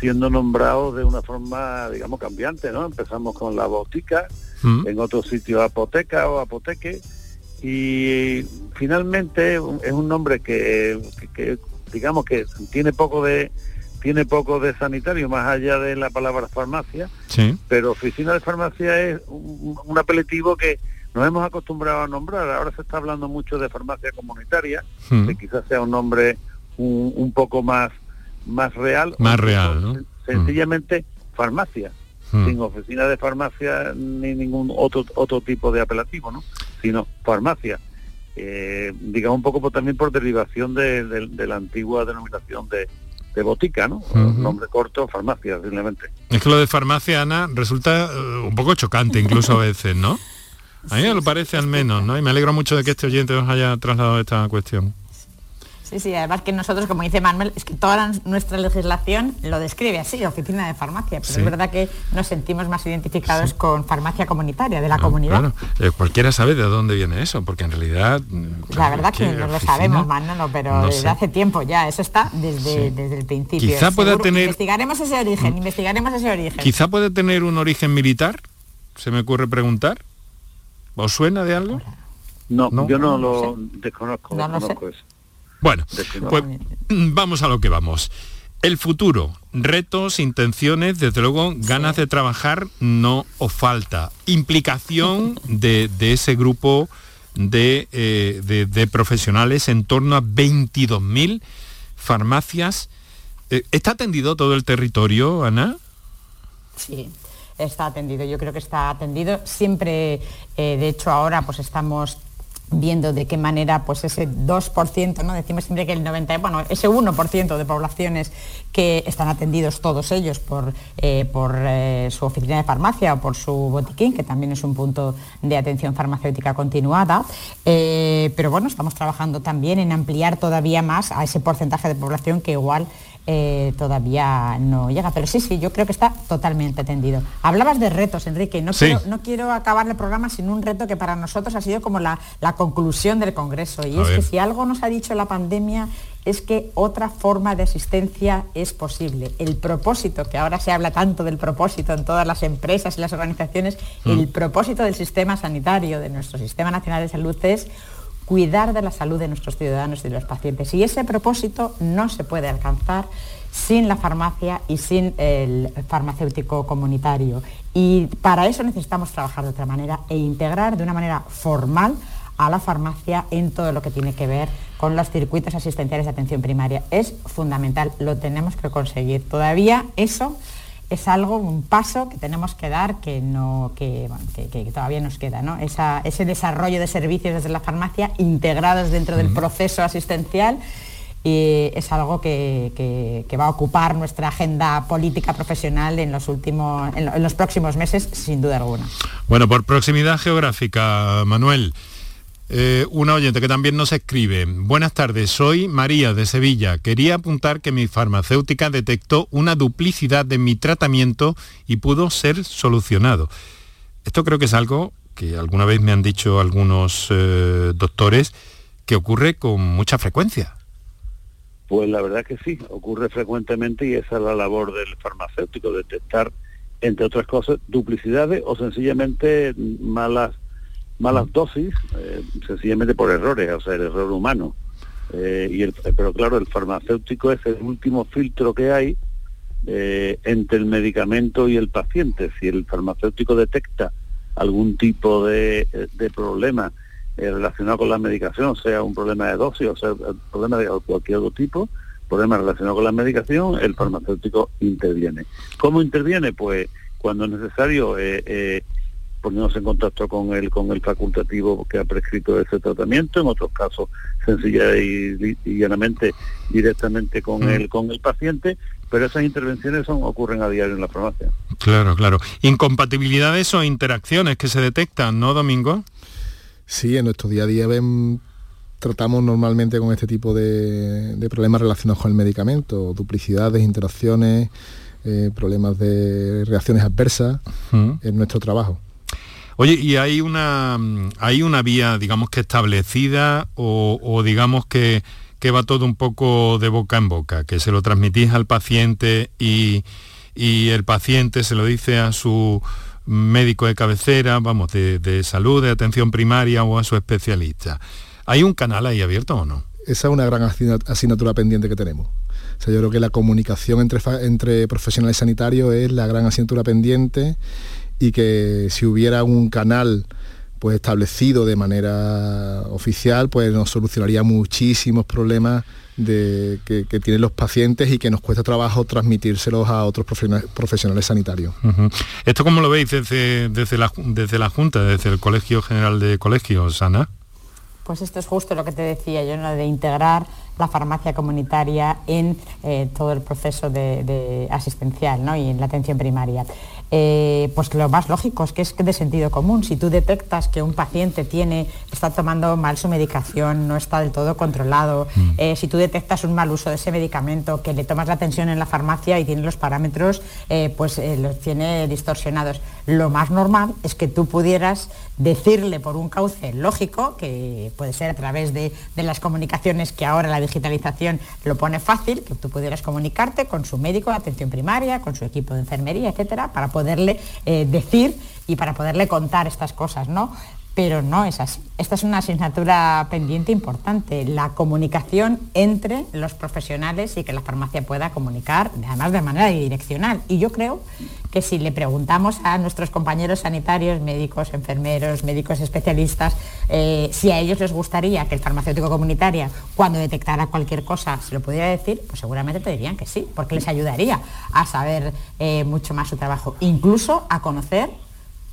siendo nombrados de una forma, digamos, cambiante, ¿no? Empezamos con la botica, mm. en otro sitio apoteca o apoteque, y finalmente es un nombre que digamos, que tiene poco de, tiene poco de sanitario más allá de la palabra farmacia, pero oficina de farmacia es un, apelativo que nos hemos acostumbrado a nombrar. Ahora se está hablando mucho de farmacia comunitaria, hmm. que quizás sea un nombre un, poco más, más real. Más real, ¿no? Sencillamente farmacia, hmm. sin oficina de farmacia ni ningún otro, otro tipo de apelativo, ¿no? Sino farmacia. Eh, digamos un poco también por derivación de la antigua denominación de, de botica, ¿no? Nombre corto, farmacia, simplemente. Es que lo de farmacia, Ana, resulta eh, un poco chocante incluso a veces, ¿no? A mí me lo parece al menos, ¿no? Y me alegro mucho de que este oyente nos haya trasladado esta cuestión. Sí, sí, además que nosotros, como dice Manuel, es que toda nuestra legislación lo describe así, oficina de farmacia, pero es verdad que nos sentimos más identificados con farmacia comunitaria, de la comunidad. Claro, eh, cualquiera sabe de dónde viene eso, porque en realidad... Mm, la verdad que, no lo sabemos, Manolo, pero desde hace tiempo ya, eso está desde, desde el principio. Quizá pueda tener... Investigaremos ese origen, mm. investigaremos ese origen. Quizá puede tener un origen militar, se me ocurre preguntar. ¿Os suena de algo? No, yo no, lo desconozco, desconozco eso. Bueno, pues mm, vamos a lo que vamos. El futuro, retos, intenciones, desde luego ganas de trabajar no os falta. Implicación de, ese grupo eh, de, profesionales en torno a 22.000 farmacias. Eh, ¿Está atendido todo el territorio, Ana? Sí, está atendido. Yo creo que está atendido. Siempre, eh, de hecho, ahora pues estamos viendo de qué manera pues ese 2%, ¿no? decimos siempre que el 90%, bueno, ese 1% de poblaciones que están atendidos todos ellos por, eh, por eh, su oficina de farmacia o por su botiquín, que también es un punto de atención farmacéutica continuada. Eh, pero bueno, estamos trabajando también en ampliar todavía más a ese porcentaje de población que igual eh, todavía no llega. Pero sí, sí, yo creo que está totalmente atendido. Hablabas de retos, Enrique. No, quiero, no quiero acabar el programa sin un reto que para nosotros ha sido como la, conclusión del Congreso. Y es que si algo nos ha dicho la pandemia es que otra forma de asistencia es posible. El propósito, que ahora se habla tanto del propósito en todas las empresas y las organizaciones, mm. el propósito del sistema sanitario, de nuestro Sistema Nacional de Salud es cuidar de la salud de nuestros ciudadanos y de los pacientes. Y ese propósito no se puede alcanzar sin la farmacia y sin el farmacéutico comunitario. Y para eso necesitamos trabajar de otra manera e integrar de una manera formal a la farmacia en todo lo que tiene que ver con los circuitos asistenciales de atención primaria. Es fundamental, lo tenemos que conseguir. Todavía eso es algo, un paso que tenemos que dar que, no, que, todavía nos queda. ¿no? ese desarrollo de servicios desde la farmacia integrados dentro del proceso asistencial y es algo que, va a ocupar nuestra agenda política profesional en los últimos en los próximos meses sin duda alguna. Bueno, por proximidad geográfica, Manuel, eh, una oyente que también nos escribe. Buenas tardes, soy María de Sevilla. Quería apuntar que mi farmacéutica detectó una duplicidad de mi tratamiento y pudo ser solucionado. Esto creo que es algo que alguna vez me han dicho algunos eh, doctores que ocurre con mucha frecuencia. Pues la verdad que sí, ocurre frecuentemente y esa es la labor del farmacéutico, detectar, entre otras cosas, duplicidades o sencillamente malas malas dosis, eh, sencillamente por errores, o sea, el error humano. Eh, y el, pero claro, el farmacéutico es el último filtro que hay eh, entre el medicamento y el paciente. Si el farmacéutico detecta algún tipo de, de problema relacionado con la medicación, sea un problema de dosis, o sea, un problema de cualquier otro tipo, problema relacionado con la medicación, el farmacéutico interviene. ¿Cómo interviene? Pues cuando es necesario poniéndose en contacto con el con el facultativo que ha prescrito ese tratamiento, en otros casos sencilla y, llanamente directamente con mm. el con el paciente, pero esas intervenciones son, ocurren a diario en la farmacia. Claro, claro. Incompatibilidades o interacciones que se detectan, ¿no, Domingo? Sí, en nuestro día a día ven, tratamos normalmente con este tipo de, problemas relacionados con el medicamento, duplicidades, interacciones, eh, problemas de reacciones adversas mm. en nuestro trabajo. Oye, ¿y hay una, hay una vía, digamos que establecida o, digamos que, va todo un poco de boca en boca, que se lo transmitís al paciente y, el paciente se lo dice a su médico de cabecera, vamos, de, salud, de atención primaria o a su especialista. ¿Hay un canal ahí abierto o no? Esa es una gran asignatura pendiente que tenemos. O sea, yo creo que la comunicación entre, entre profesionales sanitarios es la gran asignatura pendiente y que si hubiera un canal pues establecido de manera oficial, pues nos solucionaría muchísimos problemas de, que, tienen los pacientes y que nos cuesta trabajo transmitírselos a otros profesionales, sanitarios. ¿Esto cómo lo veis desde, desde, la, desde la Junta, desde el Colegio General de Colegios, Ana? Pues esto es justo lo que te decía yo, ¿no? de integrar la farmacia comunitaria en eh, todo el proceso de, asistencial ¿no? y en la atención primaria. Eh, pues lo más lógico es que es de sentido común. Si tú detectas que un paciente tiene, está tomando mal su medicación, no está del todo controlado, mm. eh, si tú detectas un mal uso de ese medicamento, que le tomas la atención en la farmacia y tiene los parámetros, pues los tiene distorsionados. Lo más normal es que tú pudieras decirle por un cauce lógico, que puede ser a través de, de las comunicaciones que ahora la digitalización lo pone fácil, que tú pudieras comunicarte con su médico de atención primaria, con su equipo de enfermería, etcétera, para poderle eh, decir y para poderle contar estas cosas, ¿no? pero no es así. Esta es una asignatura pendiente importante, la comunicación entre los profesionales y que la farmacia pueda comunicar, además de manera direccional. Y yo creo que si le preguntamos a nuestros compañeros sanitarios, médicos, enfermeros, médicos especialistas, eh, si a ellos les gustaría que el farmacéutico comunitario, cuando detectara cualquier cosa, se lo pudiera decir, pues seguramente te dirían que sí, porque les ayudaría a saber eh, mucho más su trabajo, incluso a conocer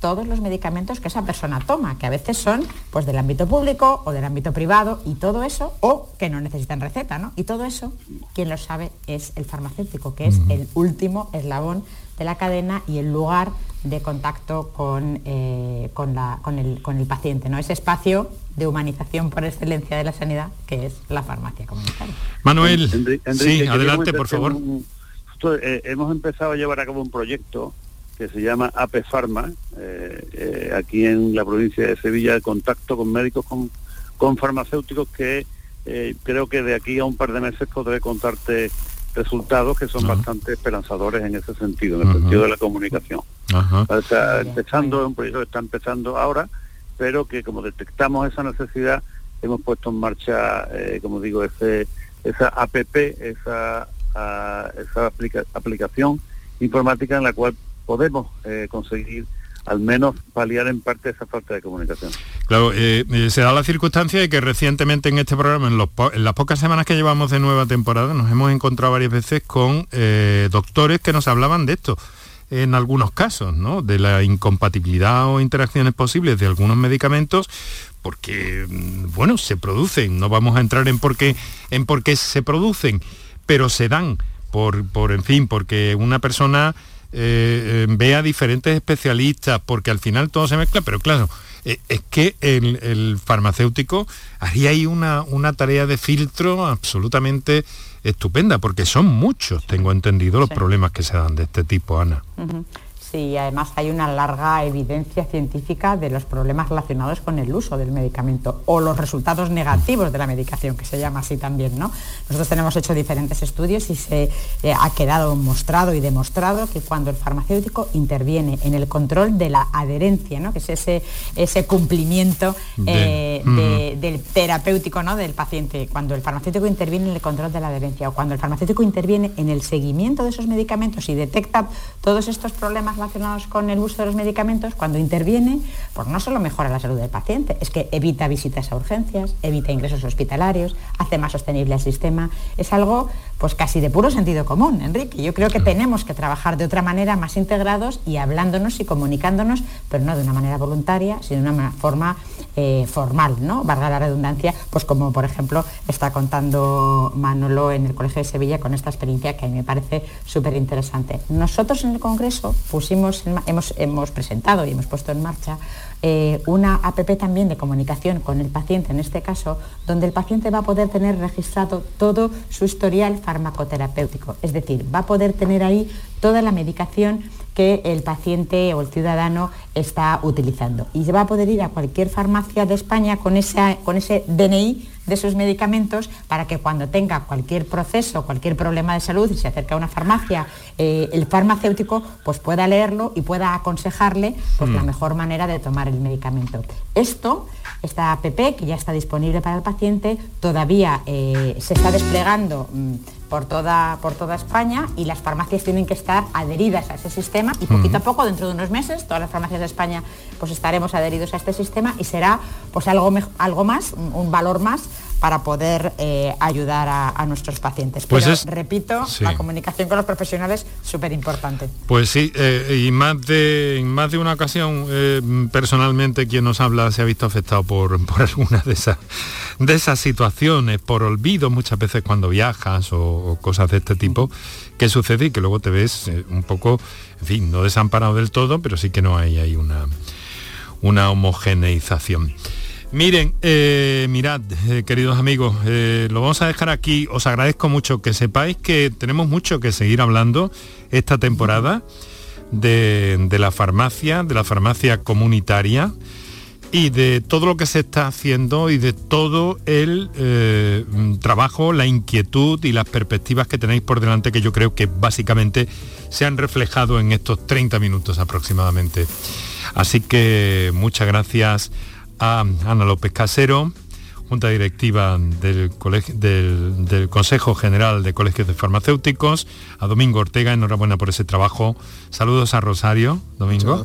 todos los medicamentos que esa persona toma, que a veces son pues del ámbito público o del ámbito privado y todo eso, o que no necesitan receta, ¿no? Y todo eso, quien lo sabe es el farmacéutico, que es el último eslabón de la cadena y el lugar de contacto con, eh, con, el, paciente, ¿no? Ese espacio de humanización por excelencia de la sanidad que es la farmacia comunitaria. Manuel, sí, adelante, por favor. Eh, hemos empezado a llevar a cabo un proyecto que se llama AP Pharma, eh, eh, aquí en la provincia de Sevilla, el contacto con médicos, con, con farmacéuticos que eh, creo que de aquí a un par de meses podré contarte resultados que son bastante esperanzadores en ese sentido, en el sentido de la comunicación. Está empezando, un proyecto que está empezando ahora, pero que como detectamos esa necesidad, hemos puesto en marcha, como digo, ese, esa APP, esa a esa aplicación informática en la cual podemos eh, conseguir al menos paliar en parte esa falta de comunicación. Claro, eh, eh, se da la circunstancia de que recientemente en este programa, en, las pocas semanas que llevamos de nueva temporada, nos hemos encontrado varias veces con doctores que nos hablaban de esto en algunos casos, ¿no? De la incompatibilidad o interacciones posibles de algunos medicamentos porque, mm, bueno, se producen, no vamos a entrar en por qué, en por qué se producen, pero se dan por, por en fin, porque una persona eh, eh, ve a diferentes especialistas, porque al final todo se mezcla, pero claro, eh, es que el, farmacéutico haría ahí una, una tarea de filtro absolutamente estupenda, porque son muchos, tengo entendido, los problemas que se dan de este tipo, Ana. Sí, además hay una larga evidencia científica de los problemas relacionados con el uso del medicamento o los resultados negativos de la medicación, que se llama así también. ¿no? Nosotros tenemos hecho diferentes estudios y se eh, ha quedado mostrado y demostrado que cuando el farmacéutico interviene en el control de la adherencia, ¿no? que es ese, ese cumplimiento eh, del terapéutico ¿no? del paciente, cuando el farmacéutico interviene en el control de la adherencia o cuando el farmacéutico interviene en el seguimiento de esos medicamentos y detecta todos estos problemas relacionados con el uso de los medicamentos, cuando interviene, pues no solo mejora la salud del paciente, es que evita visitas a urgencias, evita ingresos hospitalarios, hace más sostenible el sistema. Es algo pues casi de puro sentido común, Enrique. Yo creo que tenemos que trabajar de otra manera más integrados y hablándonos y comunicándonos, pero no de una manera voluntaria, sino de una forma eh, formal, ¿no? Valga la redundancia, pues como por ejemplo está contando Manolo en el Colegio de Sevilla con esta experiencia que a mí me parece súper interesante. Nosotros en el Congreso pusimos, hemos, hemos presentado y hemos puesto en marcha eh, una APP también de comunicación con el paciente, en este caso, donde el paciente va a poder tener registrado todo su historial farmacoterapéutico. Es decir, va a poder tener ahí toda la medicación que el paciente o el ciudadano está utilizando. Y va a poder ir a cualquier farmacia de España con, con ese DNI de sus medicamentos para que cuando tenga cualquier proceso, cualquier problema de salud y se acerca a una farmacia, eh, el farmacéutico pues pueda leerlo y pueda aconsejarle pues, la mm. mejor manera de tomar el medicamento. Esto, esta app que ya está disponible para el paciente, todavía eh, se está desplegando mm, por toda, por toda España y las farmacias tienen que estar adheridas a ese sistema y poquito a poco, dentro de unos meses, todas las farmacias de España pues estaremos adheridos a este sistema y será pues algo, algo más, un valor más para poder eh, ayudar a, nuestros pacientes. Pues Pero, repito, la comunicación con los profesionales súper importante. Pues sí, eh, y más de, en más de una ocasión, eh, personalmente quien nos habla se ha visto afectado por, por alguna de esas, de esas situaciones, por olvido muchas veces cuando viajas o, cosas de este tipo, que sucede y que luego te ves un poco, en fin, no desamparado del todo, pero sí que no hay, hay una, una homogeneización. Miren, eh, mirad, eh, queridos amigos, eh, lo vamos a dejar aquí. Os agradezco mucho que sepáis que tenemos mucho que seguir hablando esta temporada de, la farmacia, de la farmacia comunitaria y de todo lo que se está haciendo y de todo el trabajo, la inquietud y las perspectivas que tenéis por delante que yo creo que básicamente se han reflejado en estos 30 minutos aproximadamente. Así que muchas gracias a Ana López Casero, Junta Directiva del, del, Consejo General de Colegios de Farmacéuticos, a Domingo Ortega, enhorabuena por ese trabajo. Saludos a Rosario, Domingo,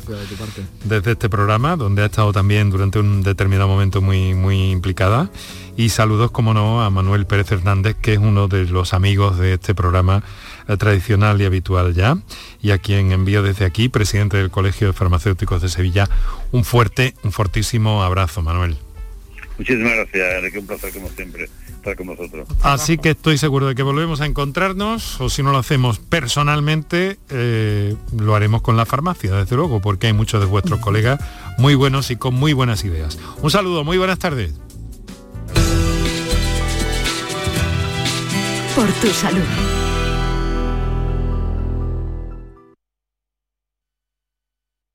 desde este programa, donde ha estado también durante un determinado momento muy, muy implicada. Y saludos, como no, a Manuel Pérez Hernández, que es uno de los amigos de este programa tradicional y habitual ya, y a quien envío desde aquí, presidente del Colegio de Farmacéuticos de Sevilla, un fuerte, un fortísimo abrazo, Manuel. Muchísimas gracias, que un placer como siempre estar con vosotros. Así que estoy seguro de que volvemos a encontrarnos, o si no lo hacemos personalmente, eh, lo haremos con la farmacia, desde luego, porque hay muchos de vuestros colegas muy buenos y con muy buenas ideas. Un saludo, muy buenas tardes. Por tu salud.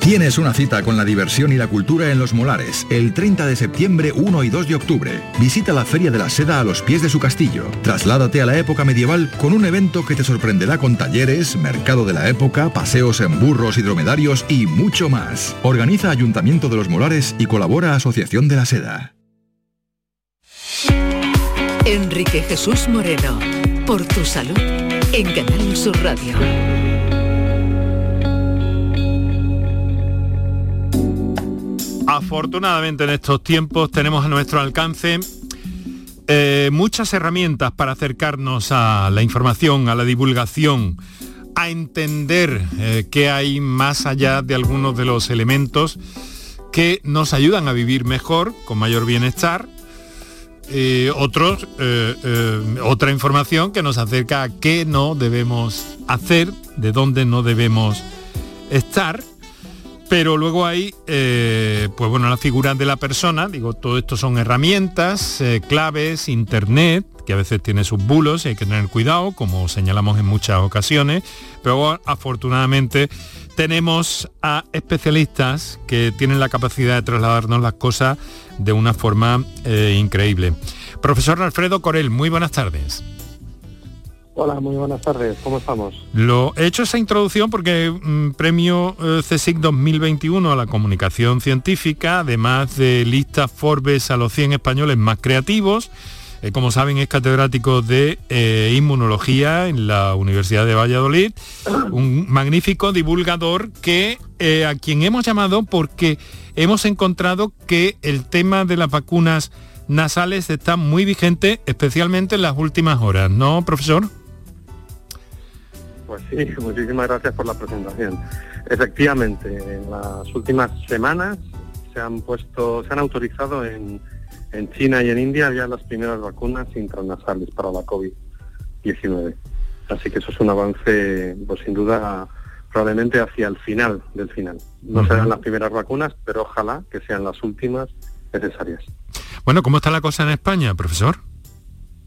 Tienes una cita con la diversión y la cultura en Los Molares, el 30 de septiembre, 1 y 2 de octubre. Visita la Feria de la Seda a los pies de su castillo. Trasládate a la época medieval con un evento que te sorprenderá con talleres, mercado de la época, paseos en burros y dromedarios y mucho más. Organiza Ayuntamiento de Los Molares y colabora Asociación de la Seda. Enrique Jesús Moreno, por tu salud, en Canal Sur Radio. Afortunadamente en estos tiempos tenemos a nuestro alcance eh, muchas herramientas para acercarnos a la información, a la divulgación, a entender eh, qué hay más allá de algunos de los elementos que nos ayudan a vivir mejor, con mayor bienestar. Eh, otros, otra información que nos acerca a qué no debemos hacer, de dónde no debemos estar pero luego hay, eh, pues bueno, la figura de la persona, digo, todo esto son herramientas, eh, claves, internet, que a veces tiene sus bulos y hay que tener cuidado, como señalamos en muchas ocasiones, pero afortunadamente tenemos a especialistas que tienen la capacidad de trasladarnos las cosas de una forma eh, increíble. Profesor Alfredo Corel, muy buenas tardes. Hola, muy buenas tardes. ¿Cómo estamos? Lo he hecho esa introducción porque mm, premio eh, CSIC 2021 a la comunicación científica, además de lista Forbes a los 100 españoles más creativos. Eh, como saben, es catedrático de eh, inmunología en la Universidad de Valladolid, un magnífico divulgador que a quien hemos llamado porque hemos encontrado que el tema de las vacunas nasales está muy vigente, especialmente en las últimas horas, ¿no, profesor? Pues sí, muchísimas gracias por la presentación. Efectivamente, en las últimas semanas se han puesto, se han autorizado en, China y en India ya las primeras vacunas intranasales para la COVID-19. Así que eso es un avance, pues sin duda, probablemente hacia el final del final. No serán las primeras vacunas, pero ojalá que sean las últimas necesarias. Bueno, ¿cómo está la cosa en España, profesor?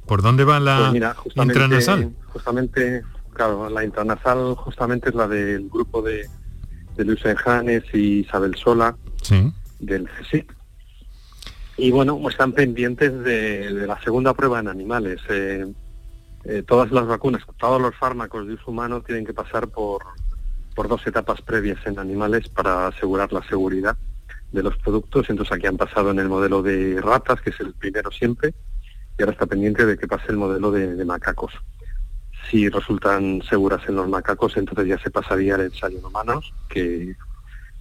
¿Por dónde va la pues intranasal? Justamente Claro, la intranasal justamente es la del grupo de, de Luis Enjanes y Isabel Sola, del CSIC. Y bueno, pues están pendientes de, la segunda prueba en animales. Eh, eh, todas las vacunas, todos los fármacos de uso humano tienen que pasar por, por dos etapas previas en animales para asegurar la seguridad de los productos. Entonces aquí han pasado en el modelo de ratas, que es el primero siempre, y ahora está pendiente de que pase el modelo de macacos si resultan seguras en los macacos, entonces ya se pasaría al ensayo en humanos, que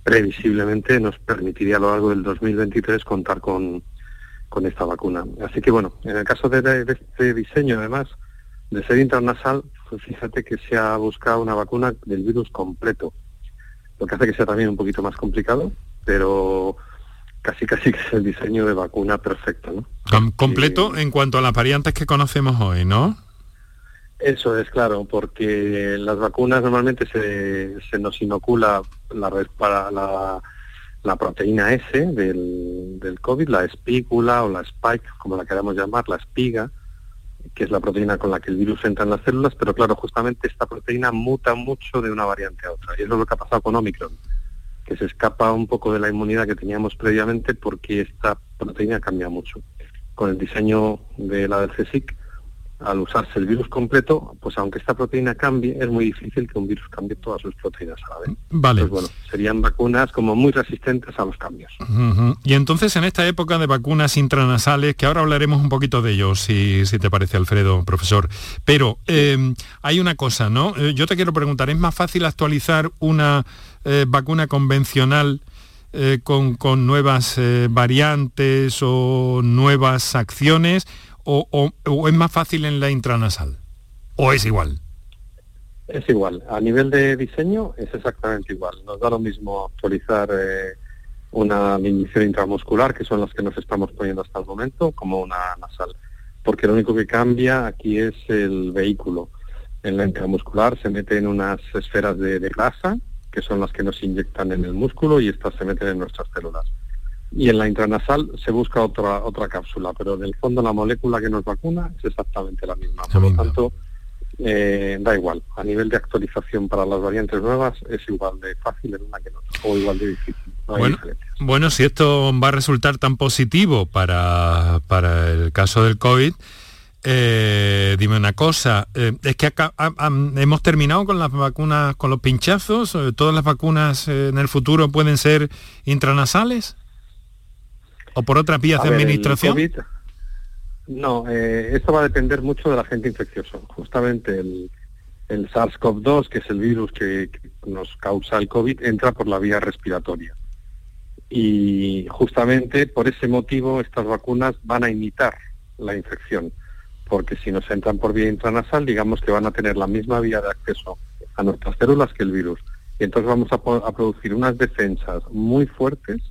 previsiblemente nos permitiría a lo largo del 2023 contar con, con esta vacuna. Así que bueno, en el caso de, este diseño, además de ser intranasal, pues fíjate que se ha buscado una vacuna del virus completo, lo que hace que sea también un poquito más complicado, pero casi casi que es el diseño de vacuna perfecto. ¿no? completo en cuanto a las variantes que conocemos hoy, ¿no? Eso es claro, porque las vacunas normalmente se, se nos inocula la, para la, la proteína S del, del, COVID, la espícula o la spike, como la queramos llamar, la espiga, que es la proteína con la que el virus entra en las células, pero claro, justamente esta proteína muta mucho de una variante a otra. Y eso es lo que ha pasado con Omicron, que se escapa un poco de la inmunidad que teníamos previamente porque esta proteína cambia mucho. Con el diseño de la del CSIC, al usarse el virus completo, pues aunque esta proteína cambie, es muy difícil que un virus cambie todas sus proteínas a la vez. Vale. bueno, serían vacunas como muy resistentes a los cambios. Y entonces en esta época de vacunas intranasales, que ahora hablaremos un poquito de ello, si, si te parece, Alfredo, profesor, pero eh, hay una cosa, ¿no? Eh, yo te quiero preguntar, ¿es más fácil actualizar una eh, vacuna convencional eh, con, con, nuevas variantes o nuevas acciones o, es más fácil en la intranasal? ¿O es igual? Es igual. A nivel de diseño es exactamente igual. Nos da lo mismo actualizar eh, una inyección intramuscular, que son las que nos estamos poniendo hasta el momento, como una nasal. Porque lo único que cambia aquí es el vehículo. En la intramuscular se meten unas esferas de, de grasa que son las que nos inyectan en el músculo y estas se meten en nuestras células. Y en la intranasal se busca otra otra cápsula, pero en el fondo la molécula que nos vacuna es exactamente la misma. Por lo tanto, eh, da igual. A nivel de actualización para las variantes nuevas es igual de fácil en una que en otra, o igual de difícil. bueno, bueno, si esto va a resultar tan positivo para, para el caso del COVID, eh, dime una cosa, eh, es que acá, hemos terminado con las vacunas, con los pinchazos, eh, todas las vacunas en el futuro pueden ser intranasales o por otras vías de administración. no, esto va a depender mucho del agente infeccioso. Justamente el, el SARS-CoV-2, que es el virus que, que nos causa el COVID, entra por la vía respiratoria. Y justamente por ese motivo estas vacunas van a imitar la infección porque si nos entran por vía intranasal, digamos que van a tener la misma vía de acceso a nuestras células que el virus. Y entonces vamos a, producir unas defensas muy fuertes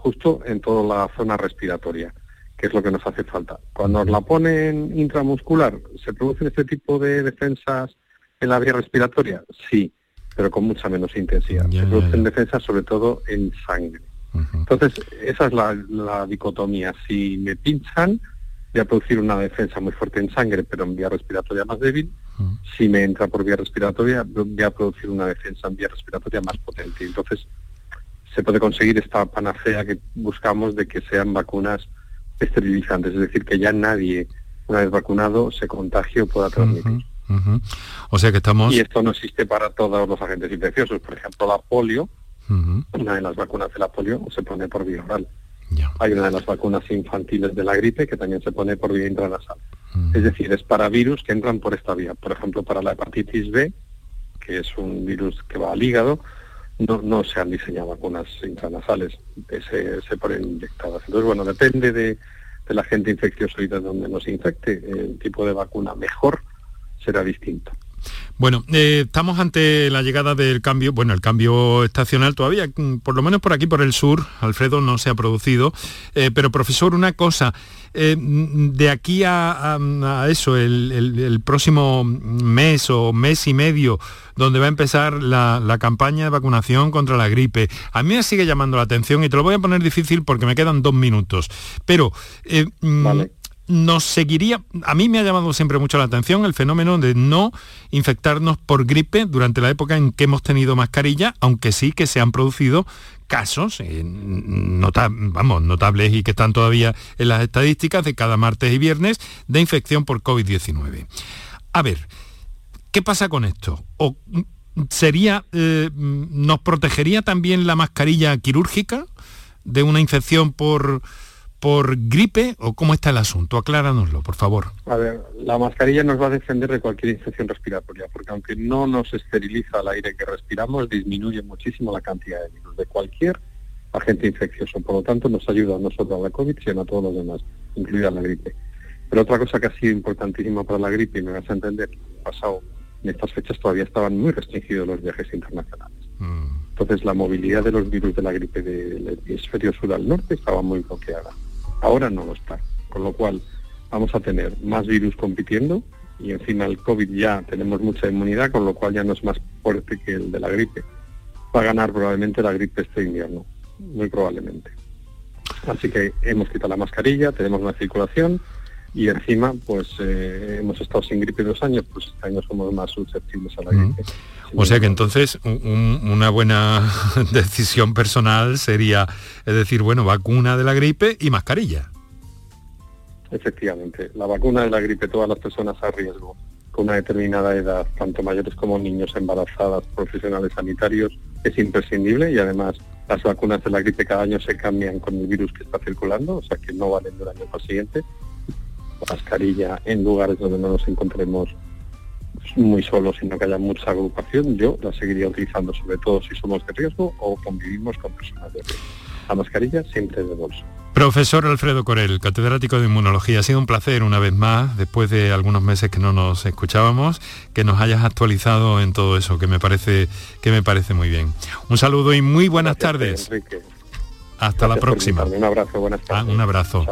justo en toda la zona respiratoria, que es lo que nos hace falta. Cuando nos la ponen intramuscular, ¿se producen este tipo de defensas en la vía respiratoria? Sí, pero con mucha menos intensidad. Se producen defensas sobre todo en sangre. Entonces, esa es la, la dicotomía. Si me pinchan, voy a producir una defensa muy fuerte en sangre, pero en vía respiratoria más débil. Si me entra por vía respiratoria, voy a producir una defensa en vía respiratoria más potente. Entonces, se puede conseguir esta panacea que buscamos de que sean vacunas esterilizantes, es decir, que ya nadie, una vez vacunado, se contagie o pueda transmitir. O sea que estamos... Y esto no existe para todos los agentes infecciosos. Por ejemplo, la polio, una de las vacunas de la polio se pone por vía oral. Hay una de las vacunas infantiles de la gripe que también se pone por vía intranasal. Es decir, es para virus que entran por esta vía. Por ejemplo, para la hepatitis B, que es un virus que va al hígado, no, no se han diseñado vacunas intranasales, se, se ponen inyectadas. Entonces, bueno, depende de, del agente infeccioso y de donde nos infecte, el tipo de vacuna mejor será distinto. Bueno, eh, estamos ante la llegada del cambio, bueno, el cambio estacional todavía, mm, por lo menos por aquí, por el sur, Alfredo, no se ha producido. Eh, pero, profesor, una cosa, eh, mm, de aquí a, eso, el, próximo mes o mes y medio, donde va a empezar la, campaña de vacunación contra la gripe, a mí me sigue llamando la atención y te lo voy a poner difícil porque me quedan dos minutos. Pero... Mm, nos seguiría, a mí me ha llamado siempre mucho la atención el fenómeno de no infectarnos por gripe durante la época en que hemos tenido mascarilla, aunque sí que se han producido casos eh, notables y que están todavía en las estadísticas de cada martes y viernes de infección por COVID-19. A ver, ¿qué pasa con esto? ¿O sería, eh, nos protegería también la mascarilla quirúrgica de una infección por por gripe o cómo está el asunto? Acláranoslo, por favor. A ver, la mascarilla nos va a defender de cualquier infección respiratoria, porque aunque no nos esteriliza el aire que respiramos, disminuye muchísimo la cantidad de virus de cualquier agente infeccioso. Por lo tanto, nos ayuda no solo a la COVID, sino a todos los demás, incluida la gripe. Pero otra cosa que ha sido importantísima para la gripe, y me vas a entender, pasado en estas fechas todavía estaban muy restringidos los viajes internacionales. Mm. Entonces la movilidad de los virus de la gripe del hemisferio sur al norte estaba muy bloqueada. Ahora no lo está, con lo cual vamos a tener más virus compitiendo y encima el COVID ya tenemos mucha inmunidad, con lo cual ya no es más fuerte que el de la gripe. Va a ganar probablemente la gripe este invierno, muy probablemente. Así que hemos quitado la mascarilla, tenemos una circulación y encima pues eh, hemos estado sin gripe dos años, pues este año somos más susceptibles a la gripe. O sea que entonces una buena decisión personal sería, es decir, bueno, vacuna de la gripe y mascarilla. Efectivamente, la vacuna de la gripe, todas las personas a riesgo con una determinada edad, tanto mayores como niños, embarazadas, profesionales sanitarios, es imprescindible y además las vacunas de la gripe cada año se cambian con el virus que está circulando, o sea que no valen del año para siguiente. Mascarilla en lugares donde no nos encontremos muy solo, sino que haya mucha agrupación, yo la seguiría utilizando, sobre todo si somos de riesgo o convivimos con personas de riesgo. La mascarilla siempre de bolso. Profesor Alfredo Corel, catedrático de Inmunología, ha sido un placer una vez más, después de algunos meses que no nos escuchábamos, que nos hayas actualizado en todo eso, que me parece, que me parece muy bien. Un saludo y muy buenas tardes. Hasta la próxima. Un abrazo, buenas tardes. Ah, un abrazo.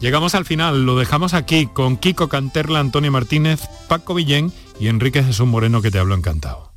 Llegamos al final, lo dejamos aquí con Kiko Canterla, Antonio Martínez, Paco Villén y Enrique Jesús Moreno que te hablo encantado.